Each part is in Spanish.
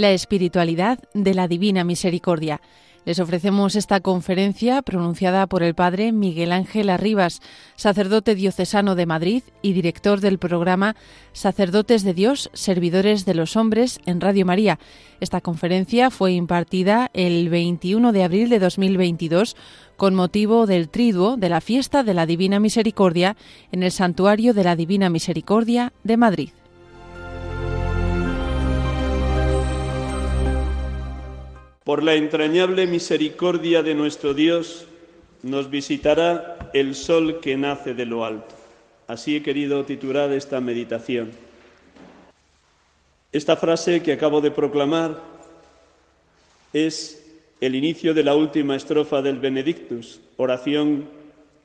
la espiritualidad de la Divina Misericordia. Les ofrecemos esta conferencia pronunciada por el Padre Miguel Ángel Arribas, sacerdote diocesano de Madrid y director del programa Sacerdotes de Dios, Servidores de los Hombres en Radio María. Esta conferencia fue impartida el 21 de abril de 2022 con motivo del triduo de la fiesta de la Divina Misericordia en el Santuario de la Divina Misericordia de Madrid. Por la entrañable misericordia de nuestro Dios, nos visitará el sol que nace de lo alto. Así he querido titular esta meditación. Esta frase que acabo de proclamar es el inicio de la última estrofa del Benedictus, oración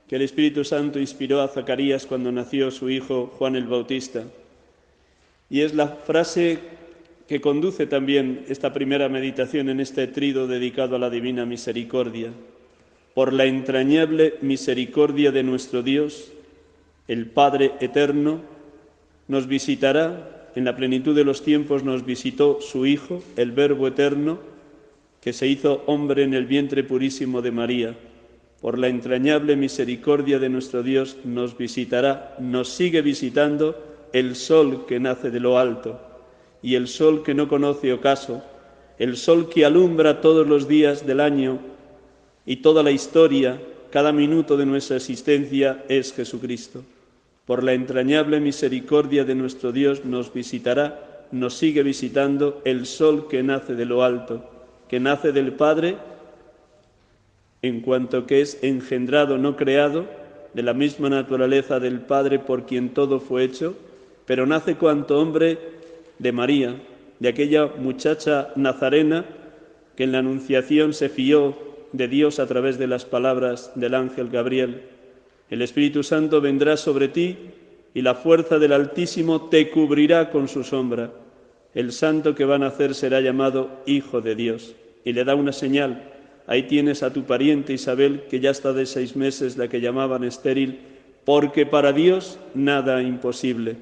que el Espíritu Santo inspiró a Zacarías cuando nació su hijo Juan el Bautista. Y es la frase que conduce también esta primera meditación en este trido dedicado a la Divina Misericordia. Por la entrañable misericordia de nuestro Dios, el Padre Eterno, nos visitará, en la plenitud de los tiempos nos visitó su Hijo, el Verbo Eterno, que se hizo hombre en el vientre purísimo de María. Por la entrañable misericordia de nuestro Dios nos visitará, nos sigue visitando el sol que nace de lo alto y el sol que no conoce ocaso, el sol que alumbra todos los días del año y toda la historia, cada minuto de nuestra existencia es Jesucristo. Por la entrañable misericordia de nuestro Dios nos visitará, nos sigue visitando el sol que nace de lo alto, que nace del Padre en cuanto que es engendrado, no creado, de la misma naturaleza del Padre por quien todo fue hecho, pero nace cuanto hombre de María, de aquella muchacha nazarena que en la Anunciación se fió de Dios a través de las palabras del ángel Gabriel. El Espíritu Santo vendrá sobre ti y la fuerza del Altísimo te cubrirá con su sombra. El santo que va a nacer será llamado Hijo de Dios. Y le da una señal. Ahí tienes a tu pariente Isabel, que ya está de seis meses, la que llamaban estéril, porque para Dios nada imposible.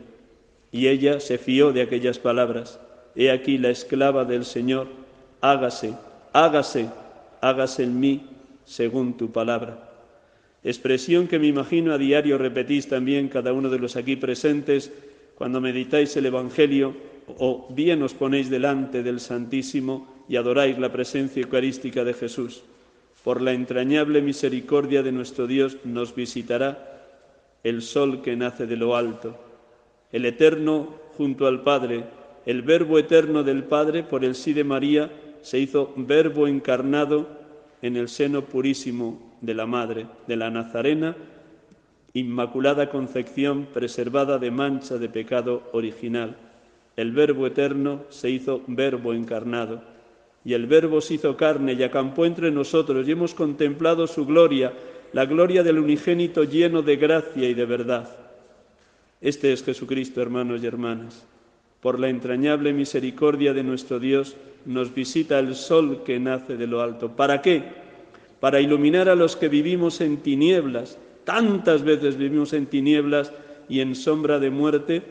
Y ella se fió de aquellas palabras. He aquí la esclava del Señor, hágase, hágase, hágase en mí según tu palabra. Expresión que me imagino a diario repetís también cada uno de los aquí presentes cuando meditáis el Evangelio o bien os ponéis delante del Santísimo y adoráis la presencia eucarística de Jesús. Por la entrañable misericordia de nuestro Dios nos visitará el sol que nace de lo alto el Eterno junto al Padre, el Verbo eterno del Padre, por el sí de María, se hizo Verbo encarnado en el seno purísimo de la Madre, de la Nazarena, Inmaculada Concepción, preservada de mancha de pecado original. El Verbo eterno se hizo Verbo encarnado. Y el Verbo se hizo carne y acampó entre nosotros y hemos contemplado su gloria, la gloria del unigénito lleno de gracia y de verdad. Este es Jesucristo, hermanos y hermanas. Por la entrañable misericordia de nuestro Dios nos visita el sol que nace de lo alto. ¿Para qué? Para iluminar a los que vivimos en tinieblas. Tantas veces vivimos en tinieblas y en sombra de muerte,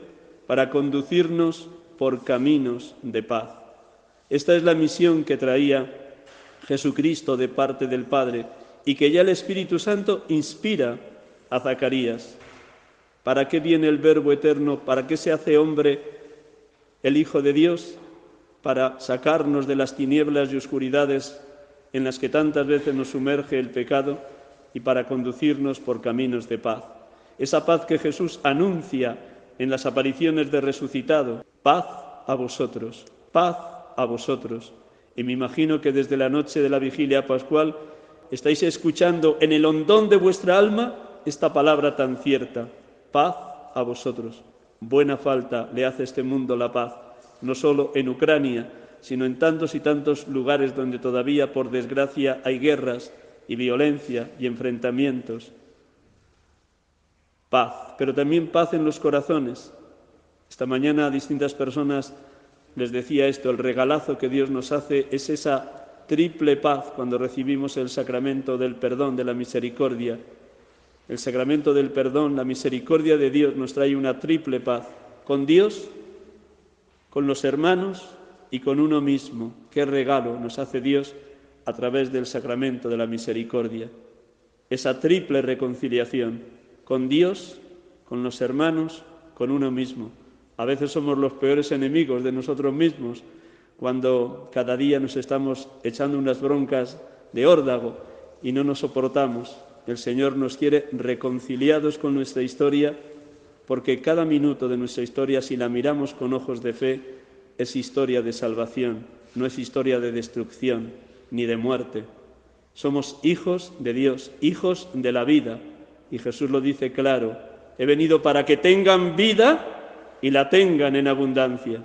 para conducirnos por caminos de paz. Esta es la misión que traía Jesucristo de parte del Padre y que ya el Espíritu Santo inspira a Zacarías. ¿Para qué viene el Verbo eterno? ¿Para qué se hace hombre el Hijo de Dios? Para sacarnos de las tinieblas y oscuridades en las que tantas veces nos sumerge el pecado y para conducirnos por caminos de paz. Esa paz que Jesús anuncia en las apariciones de resucitado. Paz a vosotros, paz a vosotros. Y me imagino que desde la noche de la vigilia pascual estáis escuchando en el hondón de vuestra alma esta palabra tan cierta, Paz a vosotros. Buena falta le hace este mundo la paz, no solo en Ucrania, sino en tantos y tantos lugares donde todavía, por desgracia, hay guerras y violencia y enfrentamientos. Paz, pero también paz en los corazones. Esta mañana a distintas personas les decía esto, el regalazo que Dios nos hace es esa triple paz cuando recibimos el sacramento del perdón, de la misericordia, el sacramento del perdón, la misericordia de Dios nos trae una triple paz con Dios, con los hermanos y con uno mismo. Qué regalo nos hace Dios a través del sacramento de la misericordia. Esa triple reconciliación con Dios, con los hermanos, con uno mismo. A veces somos los peores enemigos de nosotros mismos cuando cada día nos estamos echando unas broncas de órdago y no nos soportamos. El Señor nos quiere reconciliados con nuestra historia porque cada minuto de nuestra historia, si la miramos con ojos de fe, es historia de salvación, no es historia de destrucción ni de muerte. Somos hijos de Dios, hijos de la vida. Y Jesús lo dice claro, he venido para que tengan vida y la tengan en abundancia.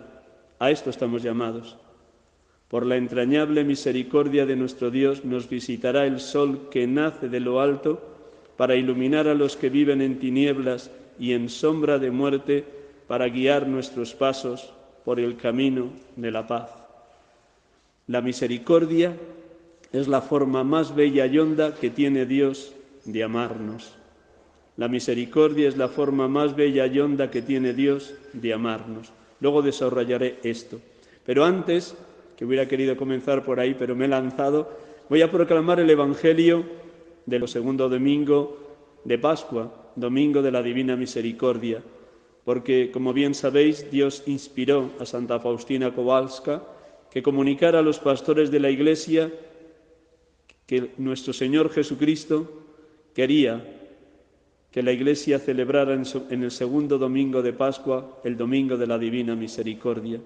A esto estamos llamados. Por la entrañable misericordia de nuestro Dios nos visitará el sol que nace de lo alto para iluminar a los que viven en tinieblas y en sombra de muerte, para guiar nuestros pasos por el camino de la paz. La misericordia es la forma más bella y honda que tiene Dios de amarnos. La misericordia es la forma más bella y honda que tiene Dios de amarnos. Luego desarrollaré esto. Pero antes que hubiera querido comenzar por ahí, pero me he lanzado. Voy a proclamar el Evangelio del segundo domingo de Pascua, domingo de la Divina Misericordia, porque, como bien sabéis, Dios inspiró a Santa Faustina Kowalska que comunicara a los pastores de la Iglesia que nuestro Señor Jesucristo quería que la Iglesia celebrara en el segundo domingo de Pascua el domingo de la Divina Misericordia.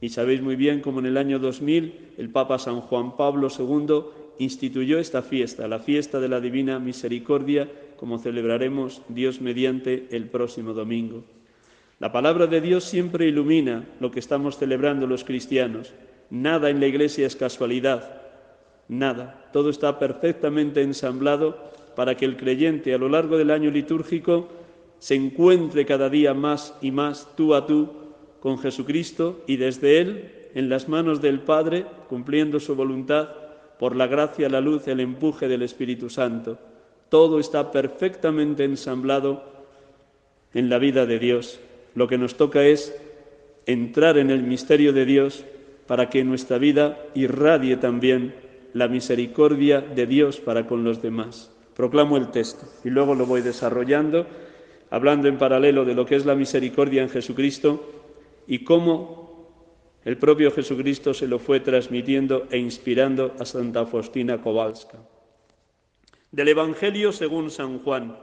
Y sabéis muy bien cómo en el año 2000 el Papa San Juan Pablo II instituyó esta fiesta, la fiesta de la Divina Misericordia, como celebraremos Dios mediante el próximo domingo. La palabra de Dios siempre ilumina lo que estamos celebrando los cristianos. Nada en la Iglesia es casualidad, nada. Todo está perfectamente ensamblado para que el creyente a lo largo del año litúrgico se encuentre cada día más y más tú a tú con Jesucristo y desde Él, en las manos del Padre, cumpliendo su voluntad, por la gracia, la luz, el empuje del Espíritu Santo. Todo está perfectamente ensamblado en la vida de Dios. Lo que nos toca es entrar en el misterio de Dios para que nuestra vida irradie también la misericordia de Dios para con los demás. Proclamo el texto y luego lo voy desarrollando, hablando en paralelo de lo que es la misericordia en Jesucristo y cómo el propio Jesucristo se lo fue transmitiendo e inspirando a Santa Faustina Kowalska. Del Evangelio según San Juan.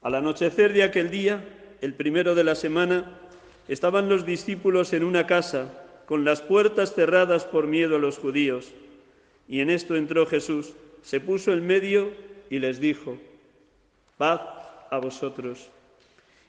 Al anochecer de aquel día, el primero de la semana, estaban los discípulos en una casa con las puertas cerradas por miedo a los judíos. Y en esto entró Jesús, se puso en medio y les dijo, paz a vosotros.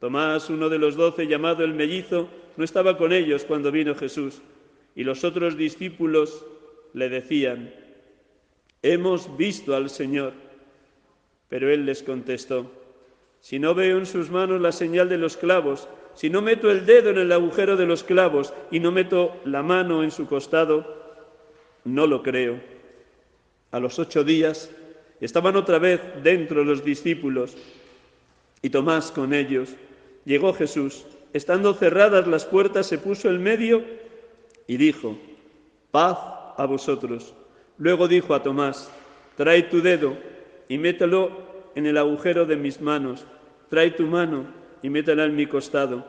Tomás, uno de los doce, llamado el mellizo, no estaba con ellos cuando vino Jesús, y los otros discípulos le decían, Hemos visto al Señor. Pero él les contestó, Si no veo en sus manos la señal de los clavos, si no meto el dedo en el agujero de los clavos y no meto la mano en su costado, no lo creo. A los ocho días estaban otra vez dentro los discípulos y Tomás con ellos. Llegó Jesús, estando cerradas las puertas, se puso en medio y dijo, paz a vosotros. Luego dijo a Tomás, trae tu dedo y mételo en el agujero de mis manos, trae tu mano y métela en mi costado,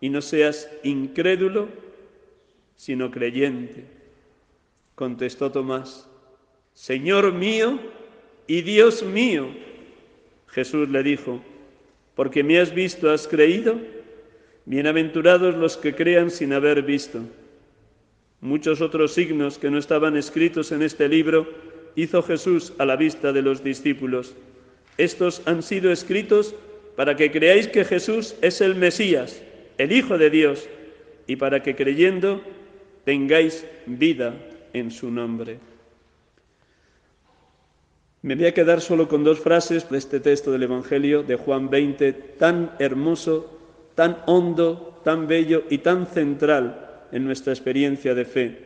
y no seas incrédulo, sino creyente. Contestó Tomás, Señor mío y Dios mío. Jesús le dijo, porque me has visto, has creído. Bienaventurados los que crean sin haber visto. Muchos otros signos que no estaban escritos en este libro hizo Jesús a la vista de los discípulos. Estos han sido escritos para que creáis que Jesús es el Mesías, el Hijo de Dios, y para que creyendo tengáis vida en su nombre. Me voy a quedar solo con dos frases de este texto del Evangelio de Juan 20, tan hermoso, tan hondo, tan bello y tan central en nuestra experiencia de fe.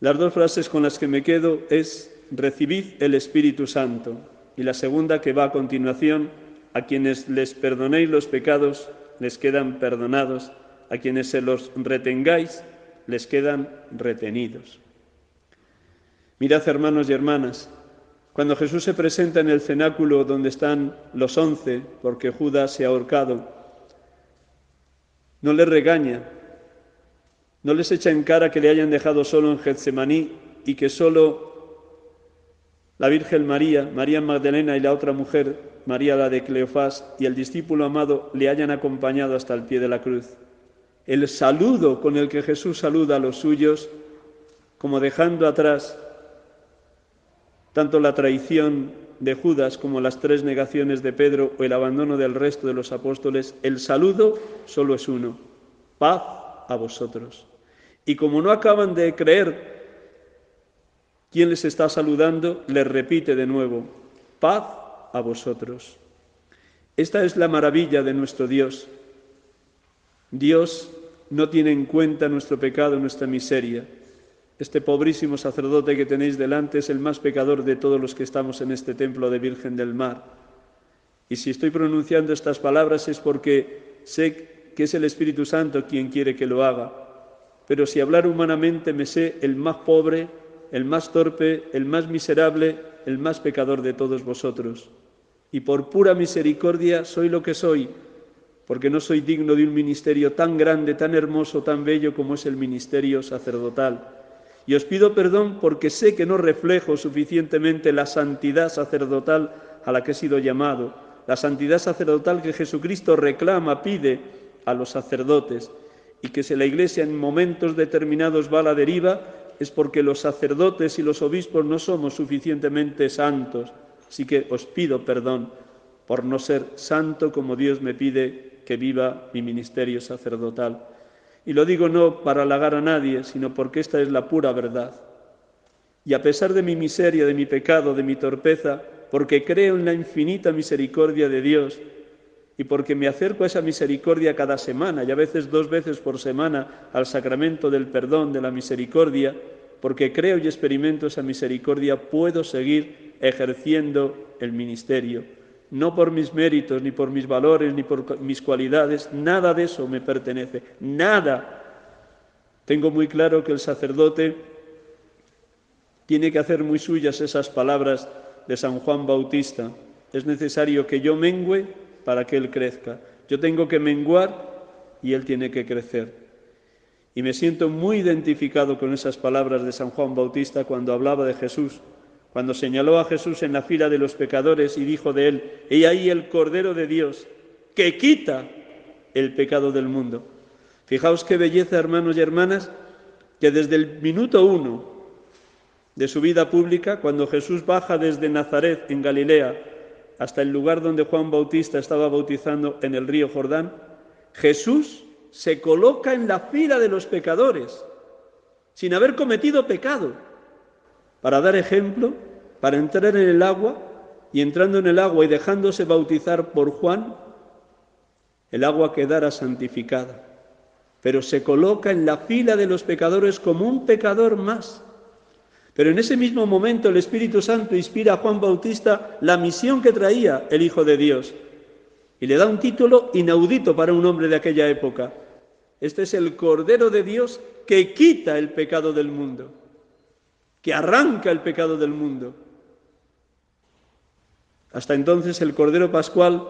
Las dos frases con las que me quedo es recibid el Espíritu Santo y la segunda que va a continuación, a quienes les perdonéis los pecados, les quedan perdonados, a quienes se los retengáis, les quedan retenidos. Mirad, hermanos y hermanas, cuando Jesús se presenta en el cenáculo donde están los once, porque Judas se ha ahorcado, no les regaña, no les echa en cara que le hayan dejado solo en Getsemaní y que solo la Virgen María, María Magdalena y la otra mujer, María la de Cleofás, y el discípulo amado le hayan acompañado hasta el pie de la cruz. El saludo con el que Jesús saluda a los suyos, como dejando atrás tanto la traición de Judas como las tres negaciones de Pedro o el abandono del resto de los apóstoles, el saludo solo es uno, paz a vosotros. Y como no acaban de creer quién les está saludando, les repite de nuevo, paz a vosotros. Esta es la maravilla de nuestro Dios. Dios no tiene en cuenta nuestro pecado, nuestra miseria. Este pobrísimo sacerdote que tenéis delante es el más pecador de todos los que estamos en este templo de Virgen del Mar. Y si estoy pronunciando estas palabras es porque sé que es el Espíritu Santo quien quiere que lo haga. Pero si hablar humanamente me sé el más pobre, el más torpe, el más miserable, el más pecador de todos vosotros. Y por pura misericordia soy lo que soy, porque no soy digno de un ministerio tan grande, tan hermoso, tan bello como es el ministerio sacerdotal. Y os pido perdón porque sé que no reflejo suficientemente la santidad sacerdotal a la que he sido llamado, la santidad sacerdotal que Jesucristo reclama, pide a los sacerdotes, y que si la Iglesia en momentos determinados va a la deriva, es porque los sacerdotes y los obispos no somos suficientemente santos. Así que os pido perdón por no ser santo como Dios me pide que viva mi ministerio sacerdotal. Y lo digo no para halagar a nadie, sino porque esta es la pura verdad. Y a pesar de mi miseria, de mi pecado, de mi torpeza, porque creo en la infinita misericordia de Dios y porque me acerco a esa misericordia cada semana y a veces dos veces por semana al sacramento del perdón, de la misericordia, porque creo y experimento esa misericordia, puedo seguir ejerciendo el ministerio no por mis méritos, ni por mis valores, ni por mis cualidades, nada de eso me pertenece, nada. Tengo muy claro que el sacerdote tiene que hacer muy suyas esas palabras de San Juan Bautista. Es necesario que yo mengüe para que Él crezca. Yo tengo que menguar y Él tiene que crecer. Y me siento muy identificado con esas palabras de San Juan Bautista cuando hablaba de Jesús cuando señaló a Jesús en la fila de los pecadores y dijo de él, he ahí el Cordero de Dios, que quita el pecado del mundo. Fijaos qué belleza, hermanos y hermanas, que desde el minuto uno de su vida pública, cuando Jesús baja desde Nazaret, en Galilea, hasta el lugar donde Juan Bautista estaba bautizando en el río Jordán, Jesús se coloca en la fila de los pecadores, sin haber cometido pecado para dar ejemplo, para entrar en el agua y entrando en el agua y dejándose bautizar por Juan, el agua quedara santificada. Pero se coloca en la fila de los pecadores como un pecador más. Pero en ese mismo momento el Espíritu Santo inspira a Juan Bautista la misión que traía el Hijo de Dios y le da un título inaudito para un hombre de aquella época. Este es el Cordero de Dios que quita el pecado del mundo que arranca el pecado del mundo. Hasta entonces el Cordero Pascual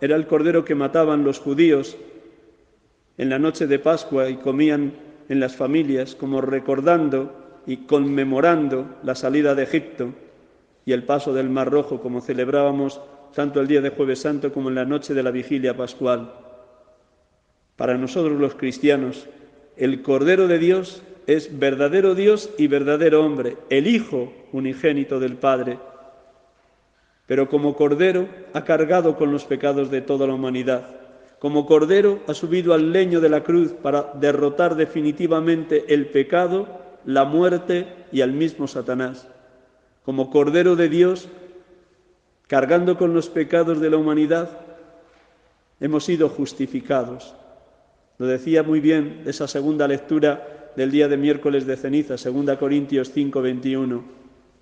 era el Cordero que mataban los judíos en la noche de Pascua y comían en las familias como recordando y conmemorando la salida de Egipto y el paso del Mar Rojo como celebrábamos tanto el día de Jueves Santo como en la noche de la vigilia pascual. Para nosotros los cristianos, el Cordero de Dios es verdadero Dios y verdadero hombre, el Hijo unigénito del Padre. Pero como Cordero ha cargado con los pecados de toda la humanidad. Como cordero ha subido al leño de la cruz para derrotar definitivamente el pecado, la muerte y al mismo Satanás. Como cordero de Dios, cargando con los pecados de la humanidad, hemos sido justificados. Lo decía muy bien esa segunda lectura del día de miércoles de ceniza, 2 Corintios 5, 21,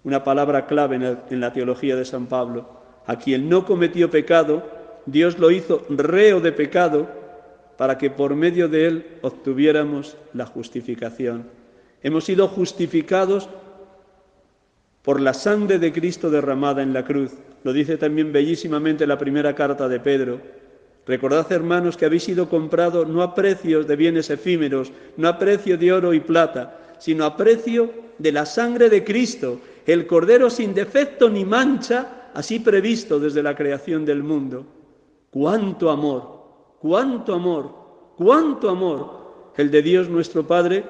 una palabra clave en la teología de San Pablo. A quien no cometió pecado, Dios lo hizo reo de pecado para que por medio de él obtuviéramos la justificación. Hemos sido justificados por la sangre de Cristo derramada en la cruz. Lo dice también bellísimamente la primera carta de Pedro. Recordad, hermanos, que habéis sido comprados no a precios de bienes efímeros, no a precio de oro y plata, sino a precio de la sangre de Cristo, el Cordero sin defecto ni mancha, así previsto desde la creación del mundo. Cuánto amor, cuánto amor, cuánto amor el de Dios nuestro Padre,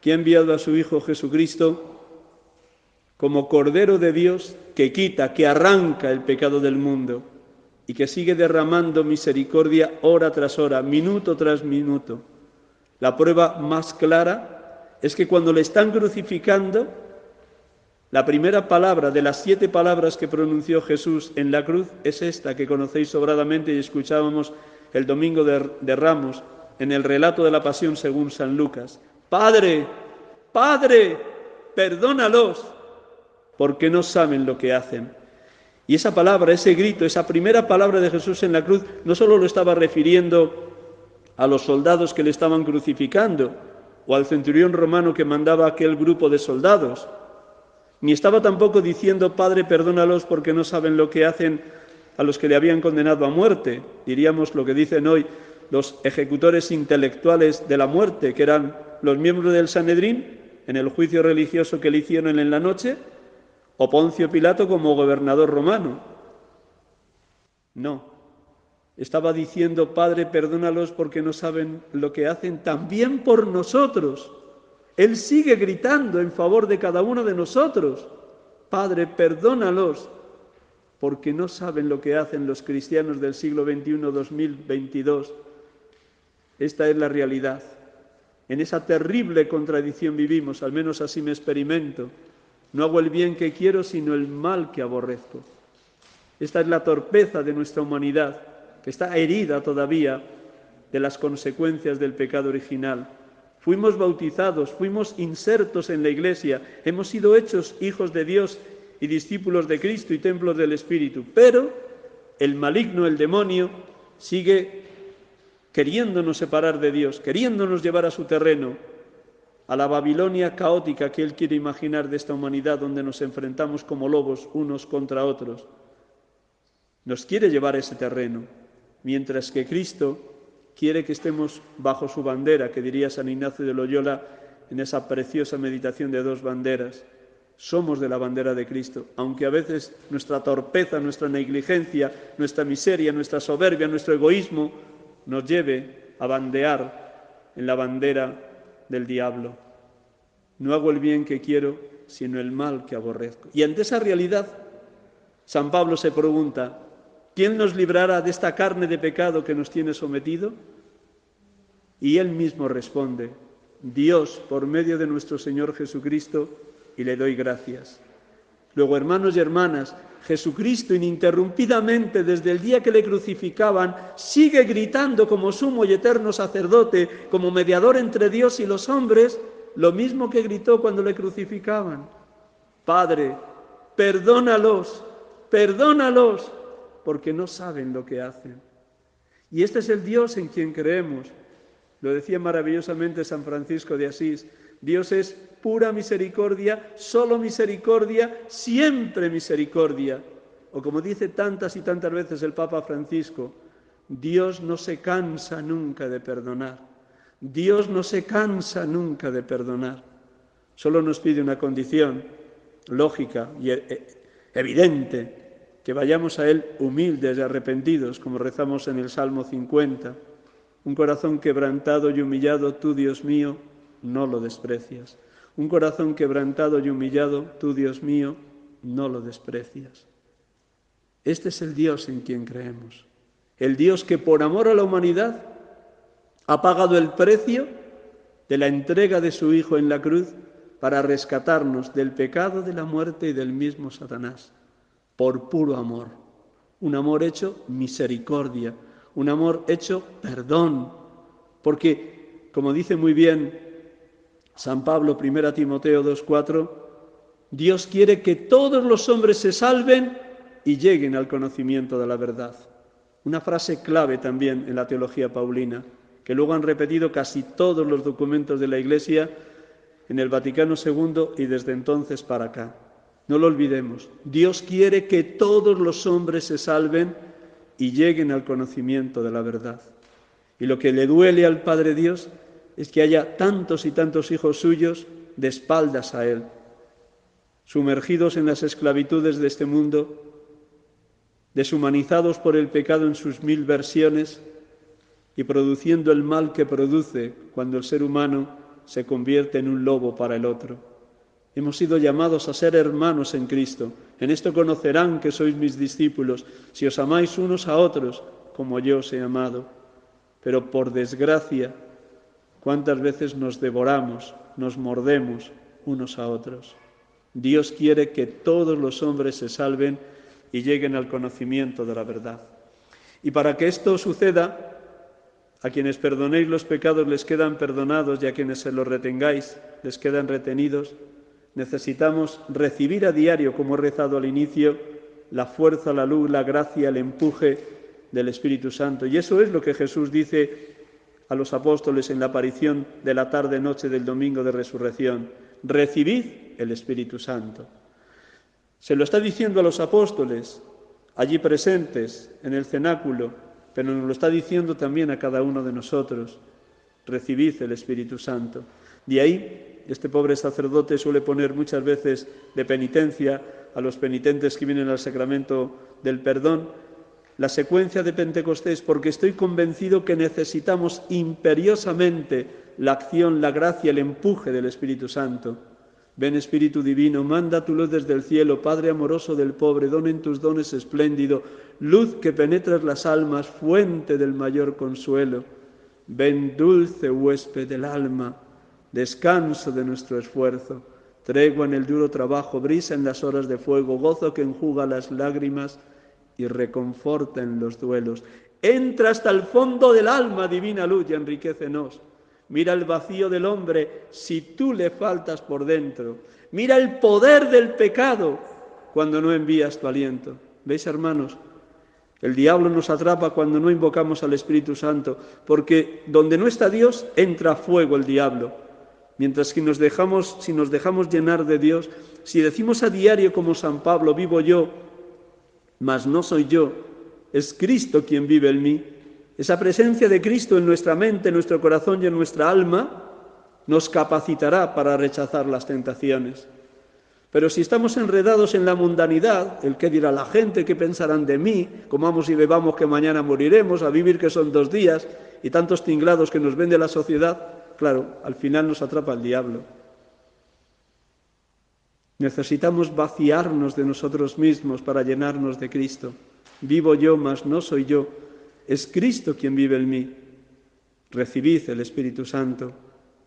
que ha enviado a su Hijo Jesucristo como Cordero de Dios que quita, que arranca el pecado del mundo y que sigue derramando misericordia hora tras hora, minuto tras minuto. La prueba más clara es que cuando le están crucificando, la primera palabra de las siete palabras que pronunció Jesús en la cruz es esta que conocéis sobradamente y escuchábamos el domingo de, Ramos en el relato de la pasión según San Lucas. Padre, Padre, perdónalos, porque no saben lo que hacen. Y esa palabra, ese grito, esa primera palabra de Jesús en la cruz, no solo lo estaba refiriendo a los soldados que le estaban crucificando o al centurión romano que mandaba aquel grupo de soldados, ni estaba tampoco diciendo, Padre, perdónalos porque no saben lo que hacen a los que le habían condenado a muerte, diríamos lo que dicen hoy los ejecutores intelectuales de la muerte, que eran los miembros del Sanedrín, en el juicio religioso que le hicieron en la noche, o Poncio Pilato como gobernador romano. No, estaba diciendo, Padre, perdónalos porque no saben lo que hacen también por nosotros. Él sigue gritando en favor de cada uno de nosotros. Padre, perdónalos porque no saben lo que hacen los cristianos del siglo XXI, 2022. Esta es la realidad. En esa terrible contradicción vivimos, al menos así me experimento. No hago el bien que quiero, sino el mal que aborrezco. Esta es la torpeza de nuestra humanidad, que está herida todavía de las consecuencias del pecado original. Fuimos bautizados, fuimos insertos en la Iglesia, hemos sido hechos hijos de Dios y discípulos de Cristo y templos del Espíritu, pero el maligno, el demonio, sigue queriéndonos separar de Dios, queriéndonos llevar a su terreno, a la Babilonia caótica que Él quiere imaginar de esta humanidad donde nos enfrentamos como lobos unos contra otros. Nos quiere llevar a ese terreno, mientras que Cristo quiere que estemos bajo su bandera, que diría San Ignacio de Loyola en esa preciosa meditación de dos banderas. Somos de la bandera de Cristo, aunque a veces nuestra torpeza, nuestra negligencia, nuestra miseria, nuestra soberbia, nuestro egoísmo nos lleve a bandear en la bandera del diablo. No hago el bien que quiero, sino el mal que aborrezco. Y ante esa realidad, San Pablo se pregunta, ¿quién nos librará de esta carne de pecado que nos tiene sometido? Y él mismo responde, Dios por medio de nuestro Señor Jesucristo, y le doy gracias. Luego, hermanos y hermanas, Jesucristo ininterrumpidamente desde el día que le crucificaban sigue gritando como sumo y eterno sacerdote, como mediador entre Dios y los hombres, lo mismo que gritó cuando le crucificaban. Padre, perdónalos, perdónalos, porque no saben lo que hacen. Y este es el Dios en quien creemos. Lo decía maravillosamente San Francisco de Asís. Dios es pura misericordia, solo misericordia, siempre misericordia. O como dice tantas y tantas veces el Papa Francisco, Dios no se cansa nunca de perdonar. Dios no se cansa nunca de perdonar. Solo nos pide una condición lógica y e, e, evidente, que vayamos a Él humildes y arrepentidos, como rezamos en el Salmo 50. Un corazón quebrantado y humillado, tú, Dios mío, no lo desprecias. Un corazón quebrantado y humillado, tú, Dios mío, no lo desprecias. Este es el Dios en quien creemos. El Dios que por amor a la humanidad ha pagado el precio de la entrega de su Hijo en la cruz para rescatarnos del pecado, de la muerte y del mismo Satanás, por puro amor. Un amor hecho misericordia, un amor hecho perdón, porque, como dice muy bien San Pablo, 1 Timoteo 2.4, Dios quiere que todos los hombres se salven y lleguen al conocimiento de la verdad. Una frase clave también en la teología paulina, que luego han repetido casi todos los documentos de la Iglesia en el Vaticano II y desde entonces para acá. No lo olvidemos, Dios quiere que todos los hombres se salven y lleguen al conocimiento de la verdad. Y lo que le duele al Padre Dios es que haya tantos y tantos hijos suyos de espaldas a Él, sumergidos en las esclavitudes de este mundo, deshumanizados por el pecado en sus mil versiones y produciendo el mal que produce cuando el ser humano se convierte en un lobo para el otro. Hemos sido llamados a ser hermanos en Cristo. En esto conocerán que sois mis discípulos, si os amáis unos a otros como yo os he amado. Pero por desgracia, cuántas veces nos devoramos, nos mordemos unos a otros. Dios quiere que todos los hombres se salven y lleguen al conocimiento de la verdad. Y para que esto suceda, a quienes perdonéis los pecados les quedan perdonados y a quienes se los retengáis les quedan retenidos. Necesitamos recibir a diario, como he rezado al inicio, la fuerza, la luz, la gracia, el empuje del Espíritu Santo. Y eso es lo que Jesús dice a los apóstoles en la aparición de la tarde-noche del domingo de resurrección. Recibid el Espíritu Santo. Se lo está diciendo a los apóstoles allí presentes en el cenáculo, pero nos lo está diciendo también a cada uno de nosotros. Recibid el Espíritu Santo. De ahí, este pobre sacerdote suele poner muchas veces de penitencia a los penitentes que vienen al sacramento del perdón, la secuencia de Pentecostés, porque estoy convencido que necesitamos imperiosamente la acción, la gracia, el empuje del Espíritu Santo. Ven Espíritu Divino, manda tu luz desde el cielo, Padre amoroso del pobre, en tus dones espléndido, luz que penetras las almas, fuente del mayor consuelo. Ven dulce huésped del alma, descanso de nuestro esfuerzo, tregua en el duro trabajo, brisa en las horas de fuego, gozo que enjuga las lágrimas y reconforta en los duelos. Entra hasta el fondo del alma, divina luz, y enriquecenos Mira el vacío del hombre si tú le faltas por dentro. Mira el poder del pecado cuando no envías tu aliento. ¿Veis, hermanos? El diablo nos atrapa cuando no invocamos al Espíritu Santo, porque donde no está Dios entra fuego el diablo. Mientras que nos dejamos, si nos dejamos llenar de Dios, si decimos a diario como San Pablo, vivo yo, mas no soy yo, es Cristo quien vive en mí, esa presencia de Cristo en nuestra mente, en nuestro corazón y en nuestra alma nos capacitará para rechazar las tentaciones. Pero si estamos enredados en la mundanidad, el qué dirá la gente, qué pensarán de mí, comamos y bebamos que mañana moriremos, a vivir que son dos días, y tantos tinglados que nos vende la sociedad, claro, al final nos atrapa el diablo. Necesitamos vaciarnos de nosotros mismos para llenarnos de Cristo. Vivo yo, mas no soy yo, es Cristo quien vive en mí. Recibid el Espíritu Santo,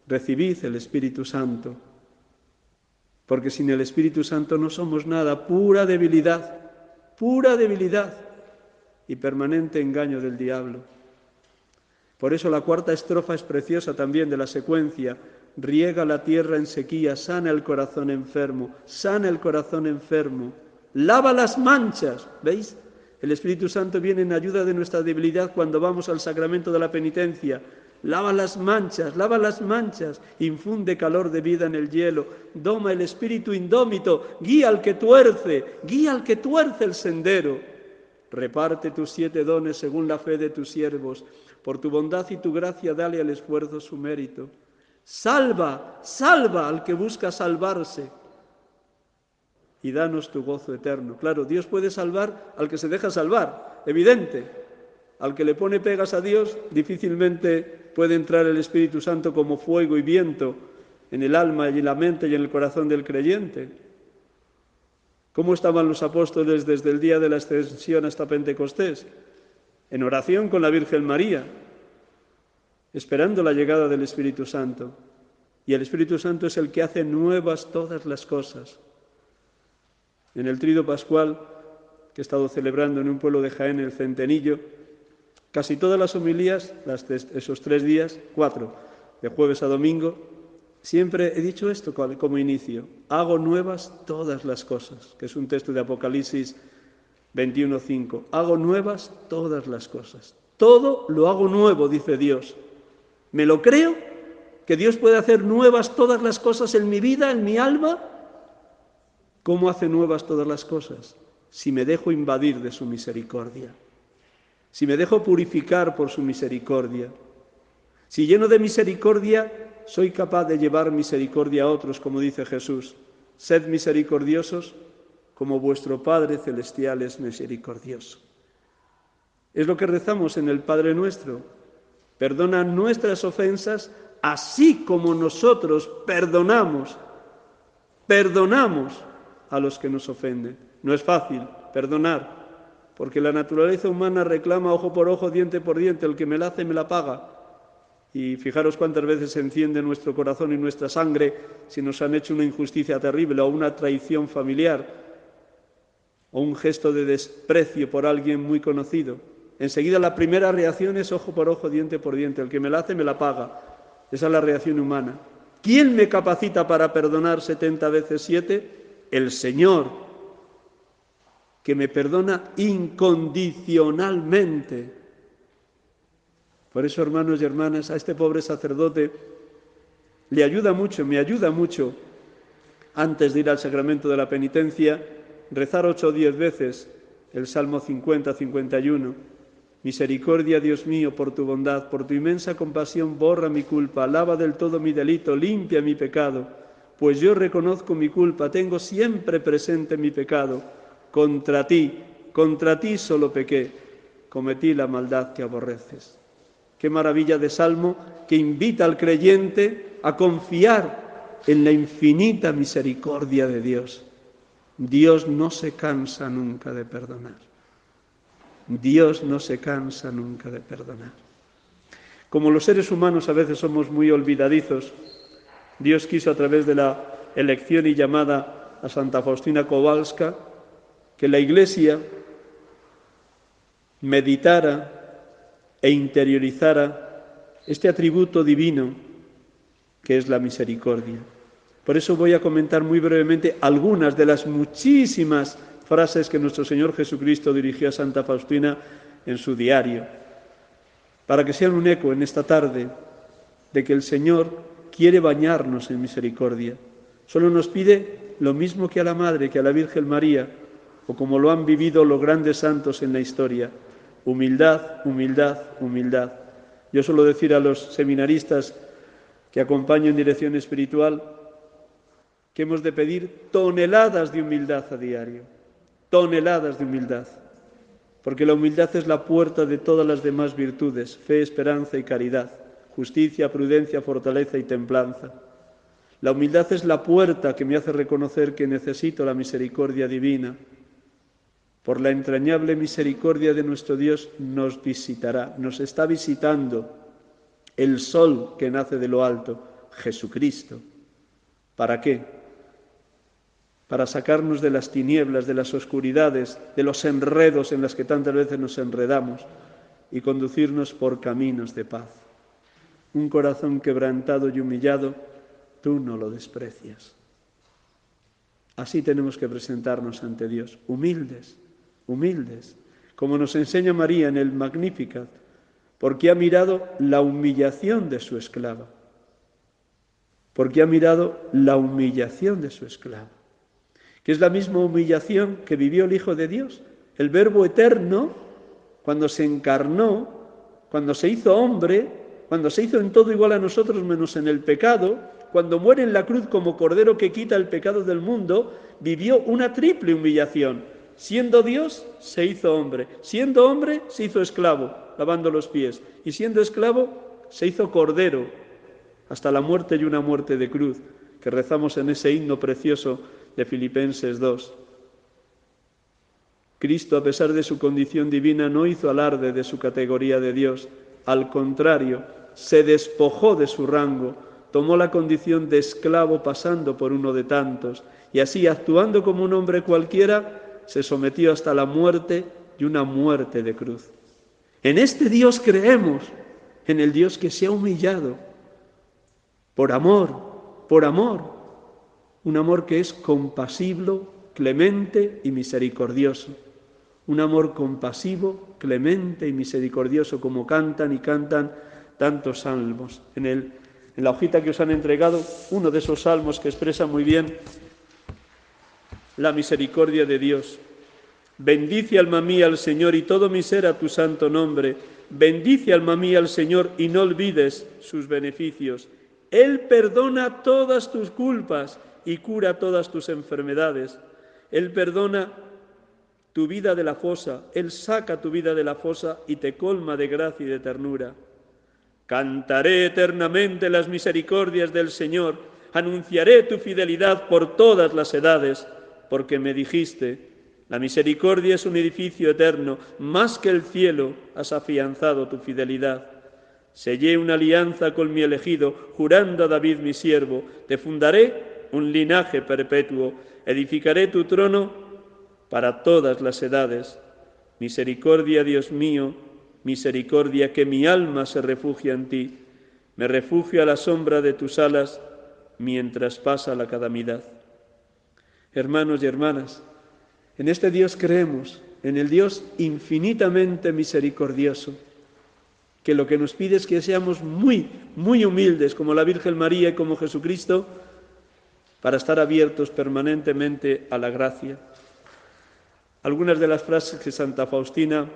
recibid el Espíritu Santo. Porque sin el Espíritu Santo no somos nada, pura debilidad, pura debilidad y permanente engaño del diablo. Por eso la cuarta estrofa es preciosa también de la secuencia. Riega la tierra en sequía, sana el corazón enfermo, sana el corazón enfermo, lava las manchas, ¿veis? El Espíritu Santo viene en ayuda de nuestra debilidad cuando vamos al sacramento de la penitencia. Lava las manchas, lava las manchas, infunde calor de vida en el hielo, doma el espíritu indómito, guía al que tuerce, guía al que tuerce el sendero. Reparte tus siete dones según la fe de tus siervos. Por tu bondad y tu gracia dale al esfuerzo su mérito. Salva, salva al que busca salvarse y danos tu gozo eterno. Claro, Dios puede salvar al que se deja salvar, evidente. Al que le pone pegas a Dios, difícilmente puede entrar el Espíritu Santo como fuego y viento en el alma y en la mente y en el corazón del creyente. ¿Cómo estaban los apóstoles desde el día de la ascensión hasta Pentecostés? en oración con la Virgen María, esperando la llegada del Espíritu Santo. Y el Espíritu Santo es el que hace nuevas todas las cosas. En el trido pascual que he estado celebrando en un pueblo de Jaén, el Centenillo, casi todas las homilías, esos tres días, cuatro, de jueves a domingo, siempre he dicho esto como inicio. Hago nuevas todas las cosas, que es un texto de Apocalipsis 21.5. Hago nuevas todas las cosas. Todo lo hago nuevo, dice Dios. ¿Me lo creo? ¿Que Dios puede hacer nuevas todas las cosas en mi vida, en mi alma? ¿Cómo hace nuevas todas las cosas? Si me dejo invadir de su misericordia, si me dejo purificar por su misericordia, si lleno de misericordia soy capaz de llevar misericordia a otros, como dice Jesús, sed misericordiosos como vuestro Padre Celestial es misericordioso. Es lo que rezamos en el Padre nuestro. Perdona nuestras ofensas así como nosotros perdonamos, perdonamos a los que nos ofenden. No es fácil perdonar, porque la naturaleza humana reclama ojo por ojo, diente por diente, el que me la hace me la paga. Y fijaros cuántas veces se enciende nuestro corazón y nuestra sangre si nos han hecho una injusticia terrible o una traición familiar o un gesto de desprecio por alguien muy conocido. Enseguida la primera reacción es ojo por ojo, diente por diente. El que me la hace me la paga. Esa es la reacción humana. ¿Quién me capacita para perdonar setenta veces siete? El Señor, que me perdona incondicionalmente. Por eso, hermanos y hermanas, a este pobre sacerdote le ayuda mucho, me ayuda mucho, antes de ir al sacramento de la penitencia, rezar ocho o diez veces el Salmo 50-51. Misericordia, Dios mío, por tu bondad, por tu inmensa compasión, borra mi culpa, lava del todo mi delito, limpia mi pecado, pues yo reconozco mi culpa, tengo siempre presente mi pecado. Contra ti, contra ti solo pequé, cometí la maldad que aborreces. Qué maravilla de salmo que invita al creyente a confiar en la infinita misericordia de Dios. Dios no se cansa nunca de perdonar. Dios no se cansa nunca de perdonar. Como los seres humanos a veces somos muy olvidadizos, Dios quiso a través de la elección y llamada a Santa Faustina Kowalska que la Iglesia meditara e interiorizara este atributo divino que es la misericordia. Por eso voy a comentar muy brevemente algunas de las muchísimas frases que nuestro Señor Jesucristo dirigió a Santa Faustina en su diario, para que sean un eco en esta tarde de que el Señor quiere bañarnos en misericordia. Solo nos pide lo mismo que a la Madre, que a la Virgen María, o como lo han vivido los grandes santos en la historia, Humildad, humildad, humildad. Yo suelo decir a los seminaristas que acompaño en dirección espiritual que hemos de pedir toneladas de humildad a diario, toneladas de humildad, porque la humildad es la puerta de todas las demás virtudes, fe, esperanza y caridad, justicia, prudencia, fortaleza y templanza. La humildad es la puerta que me hace reconocer que necesito la misericordia divina, por la entrañable misericordia de nuestro Dios, nos visitará, nos está visitando el sol que nace de lo alto, Jesucristo. ¿Para qué? Para sacarnos de las tinieblas, de las oscuridades, de los enredos en las que tantas veces nos enredamos y conducirnos por caminos de paz. Un corazón quebrantado y humillado, tú no lo desprecias. Así tenemos que presentarnos ante Dios, humildes, humildes, como nos enseña María en el Magnificat, porque ha mirado la humillación de su esclava, porque ha mirado la humillación de su esclava, que es la misma humillación que vivió el Hijo de Dios, el Verbo eterno, cuando se encarnó, cuando se hizo hombre, cuando se hizo en todo igual a nosotros menos en el pecado, cuando muere en la cruz como cordero que quita el pecado del mundo, vivió una triple humillación Siendo Dios, se hizo hombre. Siendo hombre, se hizo esclavo, lavando los pies. Y siendo esclavo, se hizo cordero, hasta la muerte y una muerte de cruz, que rezamos en ese himno precioso de Filipenses 2. Cristo, a pesar de su condición divina, no hizo alarde de su categoría de Dios. Al contrario, se despojó de su rango, tomó la condición de esclavo pasando por uno de tantos, y así, actuando como un hombre cualquiera, se sometió hasta la muerte y una muerte de cruz. En este Dios creemos, en el Dios que se ha humillado, por amor, por amor, un amor que es compasivo, clemente y misericordioso un amor compasivo, clemente y misericordioso, como cantan y cantan tantos salmos. En, el, en la hojita que os han entregado, uno de esos salmos que expresa muy bien la misericordia de Dios. Bendice alma mía al Señor y todo mi ser a tu santo nombre. Bendice alma mía al Señor y no olvides sus beneficios. Él perdona todas tus culpas y cura todas tus enfermedades. Él perdona tu vida de la fosa, Él saca tu vida de la fosa y te colma de gracia y de ternura. Cantaré eternamente las misericordias del Señor, anunciaré tu fidelidad por todas las edades, porque me dijiste, la misericordia es un edificio eterno, más que el cielo has afianzado tu fidelidad. Sellé una alianza con mi elegido, jurando a David mi siervo, te fundaré un linaje perpetuo, edificaré tu trono para todas las edades. Misericordia, Dios mío, misericordia, que mi alma se refugia en ti. Me refugio a la sombra de tus alas mientras pasa la calamidad. Hermanos y hermanas, en este Dios creemos, en el Dios infinitamente misericordioso, que lo que nos pide es que seamos muy, muy humildes como la Virgen María y como Jesucristo, para estar abiertos permanentemente a la gracia algunas de las frases que Santa Faustina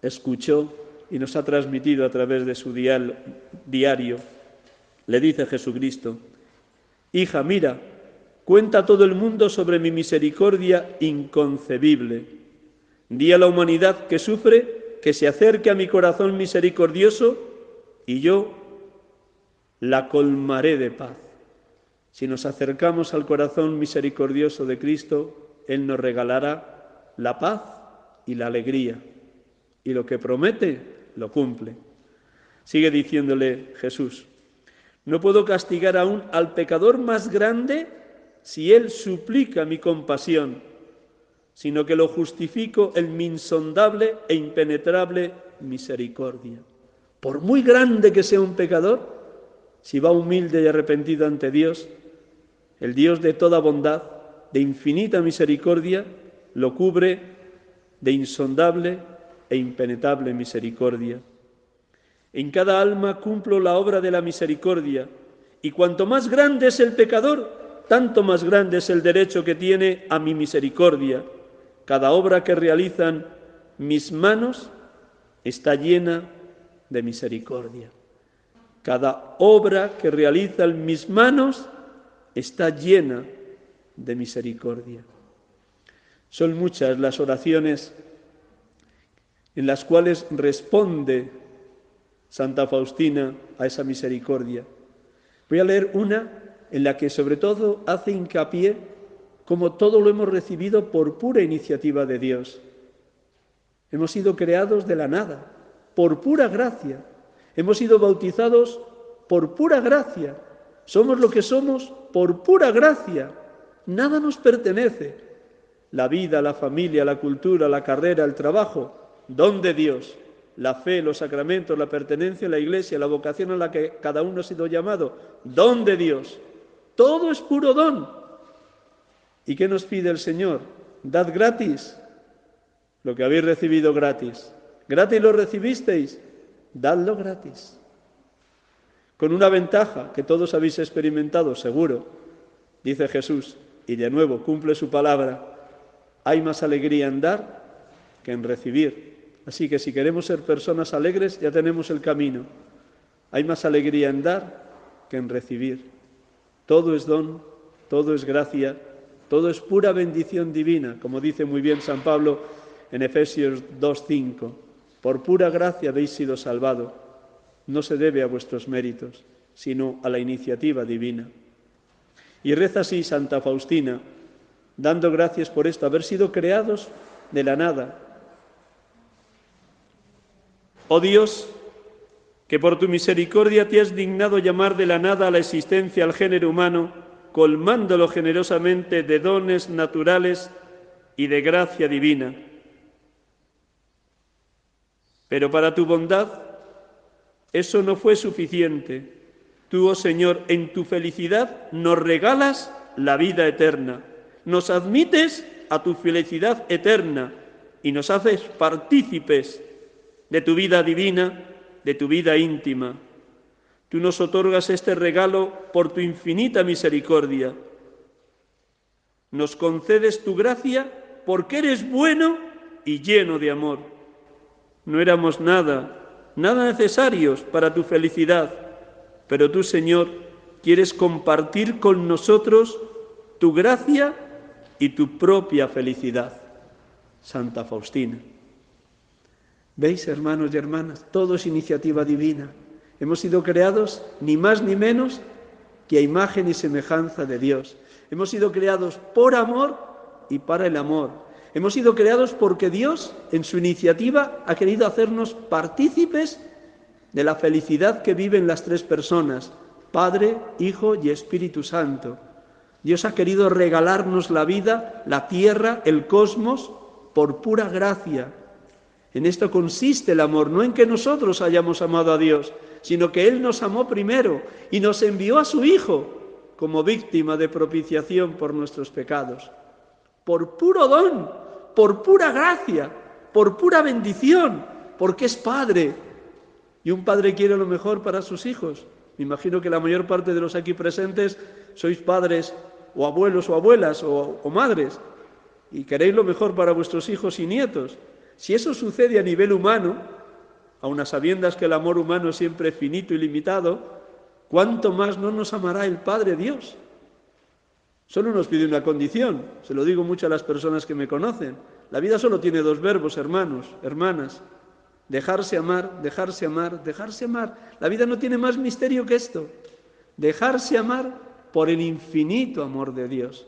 escuchó y nos ha transmitido a través de su diario. Le dice Jesucristo, Hija, mira, cuenta todo el mundo sobre mi misericordia inconcebible. Di a la humanidad que sufre que se acerque a mi corazón misericordioso y yo la colmaré de paz. Si nos acercamos al corazón misericordioso de Cristo, Él nos regalará la paz y la alegría. Y lo que promete, lo cumple. Sigue diciéndole Jesús, no puedo castigar aún al pecador más grande si él suplica mi compasión, sino que lo justifico en mi insondable e impenetrable misericordia. Por muy grande que sea un pecador, si va humilde y arrepentido ante Dios, el Dios de toda bondad, de infinita misericordia, lo cubre de insondable e impenetrable misericordia. En cada alma cumplo la obra de la misericordia, y cuanto más grande es el pecador, tanto más grande es el derecho que tiene a mi misericordia. Cada obra que realizan mis manos está llena de misericordia. Cada obra que realizan mis manos está llena de misericordia. Son muchas las oraciones en las cuales responde Santa Faustina a esa misericordia. Voy a leer una en la que sobre todo hace hincapié como todo lo hemos recibido por pura iniciativa de Dios. Hemos sido creados de la nada, por pura gracia. Hemos sido bautizados por pura gracia. Somos lo que somos por pura gracia. Nada nos pertenece la vida, la familia, la cultura, la carrera, el trabajo, don de Dios, la fe, los sacramentos, la pertenencia a la iglesia, la vocación a la que cada uno ha sido llamado, don de Dios. Todo es puro don. ¿Y qué nos pide el Señor? Dad gratis lo que habéis recibido gratis. Gratis lo recibisteis, dadlo gratis. Con una ventaja que todos habéis experimentado, seguro, dice Jesús, y de nuevo cumple su palabra, hay más alegría en dar que en recibir. Así que si queremos ser personas alegres, ya tenemos el camino. Hay más alegría en dar que en recibir. Todo es don, todo es gracia, todo es pura bendición divina, como dice muy bien San Pablo en Efesios 2.5. Por pura gracia habéis sido salvados. No se debe a vuestros méritos, sino a la iniciativa divina. Y reza así Santa Faustina, dando gracias por esto, haber sido creados de la nada. Oh Dios, que por tu misericordia te has dignado llamar de la nada a la existencia al género humano, colmándolo generosamente de dones naturales y de gracia divina. Pero para tu bondad eso no fue suficiente. Tú, oh Señor, en tu felicidad nos regalas la vida eterna, nos admites a tu felicidad eterna y nos haces partícipes de tu vida divina, de tu vida íntima. Tú nos otorgas este regalo por tu infinita misericordia. Nos concedes tu gracia porque eres bueno y lleno de amor. No éramos nada, nada necesarios para tu felicidad, pero tú, Señor, quieres compartir con nosotros tu gracia y tu propia felicidad. Santa Faustina. ¿Veis, hermanos y hermanas? Todo es iniciativa divina. Hemos sido creados ni más ni menos que a imagen y semejanza de Dios. Hemos sido creados por amor y para el amor. Hemos sido creados porque Dios, en su iniciativa, ha querido hacernos partícipes de la felicidad que viven las tres personas, Padre, Hijo y Espíritu Santo. Dios ha querido regalarnos la vida, la tierra, el cosmos, por pura gracia, en esto consiste el amor, no en que nosotros hayamos amado a Dios, sino que Él nos amó primero y nos envió a su Hijo como víctima de propiciación por nuestros pecados. Por puro don, por pura gracia, por pura bendición, porque es Padre. Y un padre quiere lo mejor para sus hijos. Me imagino que la mayor parte de los aquí presentes sois padres o abuelos o abuelas o, madres y queréis lo mejor para vuestros hijos y nietos. Si eso sucede a nivel humano, a unas sabiendas que el amor humano es siempre finito y limitado, ¿cuánto más no nos amará el Padre Dios? Solo nos pide una condición, se lo digo mucho a las personas que me conocen. La vida solo tiene dos verbos, hermanos, hermanas. Dejarse amar, dejarse amar, dejarse amar. La vida no tiene más misterio que esto. Dejarse amar por el infinito amor de Dios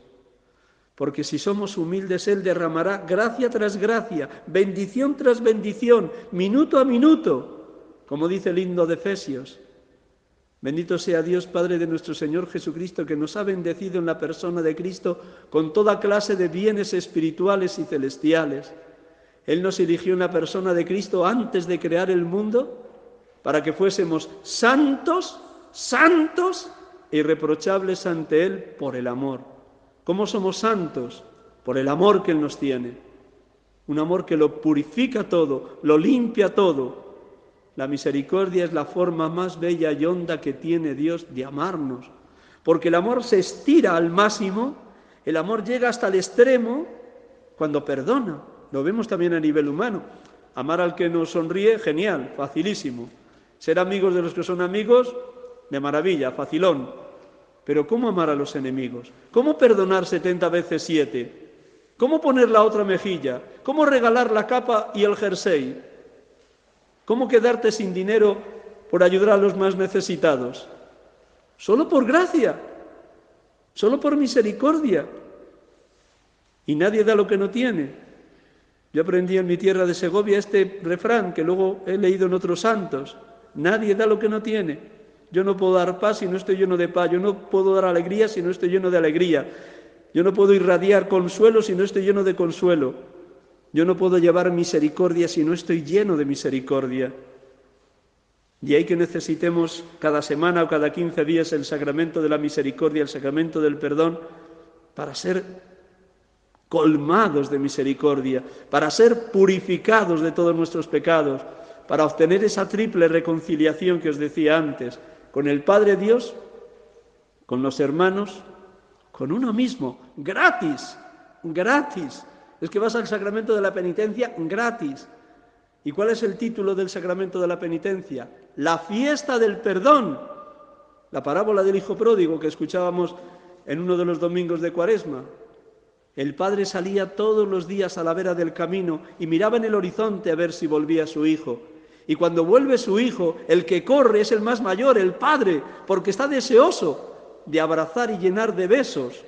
porque si somos humildes, Él derramará gracia tras gracia, bendición tras bendición, minuto a minuto, como dice el himno de Efesios. Bendito sea Dios Padre de nuestro Señor Jesucristo, que nos ha bendecido en la persona de Cristo con toda clase de bienes espirituales y celestiales. Él nos eligió en la persona de Cristo antes de crear el mundo para que fuésemos santos, santos e irreprochables ante Él por el amor. ¿Cómo somos santos? Por el amor que Él nos tiene. Un amor que lo purifica todo, lo limpia todo. La misericordia es la forma más bella y honda que tiene Dios de amarnos. Porque el amor se estira al máximo, el amor llega hasta el extremo cuando perdona. Lo vemos también a nivel humano. Amar al que nos sonríe, genial, facilísimo. Ser amigos de los que son amigos, de maravilla, facilón. Pero ¿cómo amar a los enemigos? ¿Cómo perdonar setenta veces siete? ¿Cómo poner la otra mejilla? ¿Cómo regalar la capa y el jersey? ¿Cómo quedarte sin dinero por ayudar a los más necesitados? Solo por gracia, solo por misericordia. Y nadie da lo que no tiene. Yo aprendí en mi tierra de Segovia este refrán que luego he leído en otros santos. Nadie da lo que no tiene. Yo no puedo dar paz si no estoy lleno de paz. Yo no puedo dar alegría si no estoy lleno de alegría. Yo no puedo irradiar consuelo si no estoy lleno de consuelo. Yo no puedo llevar misericordia si no estoy lleno de misericordia. Y hay que necesitemos cada semana o cada quince días el sacramento de la misericordia, el sacramento del perdón, para ser colmados de misericordia, para ser purificados de todos nuestros pecados, para obtener esa triple reconciliación que os decía antes, con el Padre Dios, con los hermanos, con uno mismo, gratis, gratis. Es que vas al sacramento de la penitencia gratis. ¿Y cuál es el título del sacramento de la penitencia? La fiesta del perdón. La parábola del Hijo Pródigo que escuchábamos en uno de los domingos de Cuaresma. El padre salía todos los días a la vera del camino y miraba en el horizonte a ver si volvía su hijo. Y cuando vuelve su hijo, el que corre es el más mayor, el padre, porque está deseoso de abrazar y llenar de besos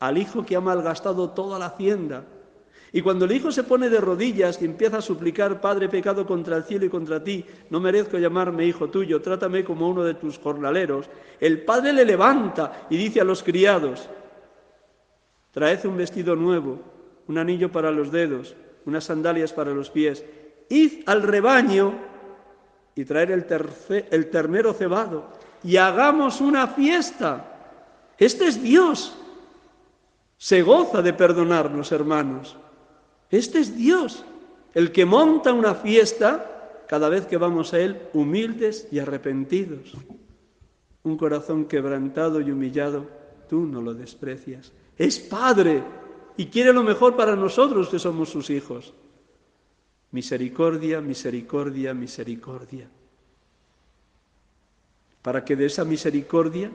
al hijo que ha malgastado toda la hacienda. Y cuando el hijo se pone de rodillas y empieza a suplicar, Padre, pecado contra el cielo y contra ti, no merezco llamarme hijo tuyo, trátame como uno de tus jornaleros, el padre le levanta y dice a los criados, traed un vestido nuevo, un anillo para los dedos, unas sandalias para los pies, id al rebaño y traer el, el ternero cebado y hagamos una fiesta. Este es Dios. Se goza de perdonarnos, hermanos. Este es Dios, el que monta una fiesta cada vez que vamos a Él humildes y arrepentidos. Un corazón quebrantado y humillado, tú no lo desprecias. Es Padre y quiere lo mejor para nosotros que somos sus hijos. Misericordia, misericordia, misericordia. Para que de esa misericordia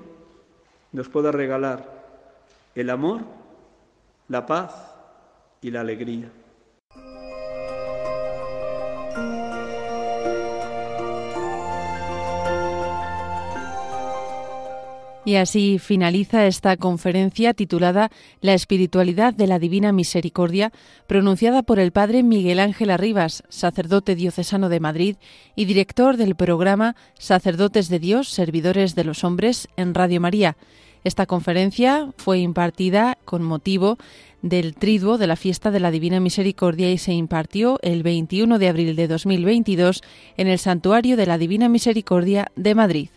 nos pueda regalar el amor, la paz y la alegría. Y así finaliza esta conferencia titulada La espiritualidad de la Divina Misericordia, pronunciada por el Padre Miguel Ángel Arribas, sacerdote diocesano de Madrid y director del programa Sacerdotes de Dios, Servidores de los Hombres en Radio María. Esta conferencia fue impartida con motivo del triduo de la fiesta de la Divina Misericordia y se impartió el 21 de abril de 2022 en el Santuario de la Divina Misericordia de Madrid.